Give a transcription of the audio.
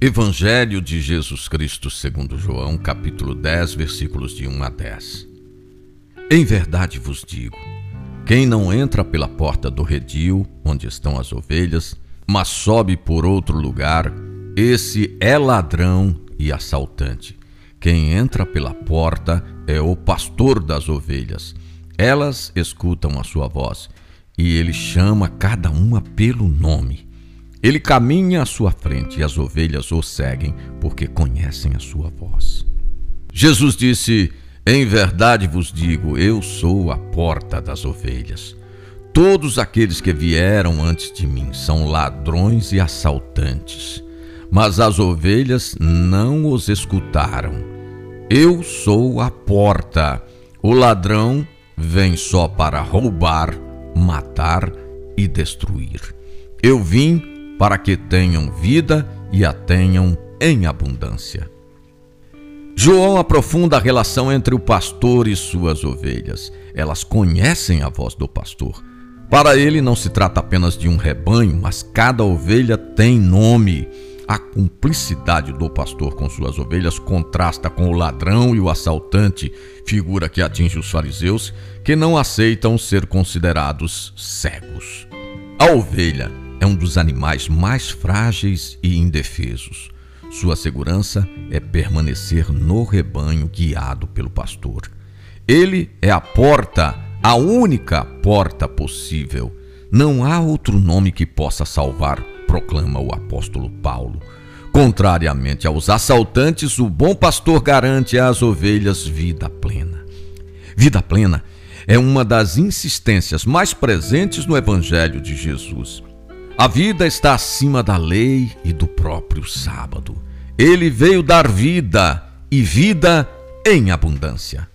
Evangelho de Jesus Cristo segundo João, capítulo 10, versículos de 1 a 10. Em verdade vos digo, quem não entra pela porta do redil, onde estão as ovelhas, mas sobe por outro lugar, esse é ladrão e assaltante. Quem entra pela porta é o pastor das ovelhas. Elas escutam a sua voz, e ele chama cada uma pelo nome. Ele caminha à sua frente e as ovelhas o seguem, porque conhecem a sua voz. Jesus disse: Em verdade vos digo, eu sou a porta das ovelhas. Todos aqueles que vieram antes de mim são ladrões e assaltantes, mas as ovelhas não os escutaram. Eu sou a porta. O ladrão vem só para roubar, matar e destruir. Eu vim para que tenham vida e a tenham em abundância. João aprofunda a relação entre o pastor e suas ovelhas. Elas conhecem a voz do pastor. Para ele não se trata apenas de um rebanho, mas cada ovelha tem nome. A cumplicidade do pastor com suas ovelhas contrasta com o ladrão e o assaltante, figura que atinge os fariseus que não aceitam ser considerados cegos. A ovelha é um dos animais mais frágeis e indefesos. Sua segurança é permanecer no rebanho guiado pelo pastor. Ele é a porta, a única porta possível. Não há outro nome que possa salvar, proclama o apóstolo Paulo. Contrariamente aos assaltantes, o bom pastor garante às ovelhas vida plena. Vida plena é uma das insistências mais presentes no Evangelho de Jesus. A vida está acima da lei e do próprio sábado. Ele veio dar vida e vida em abundância.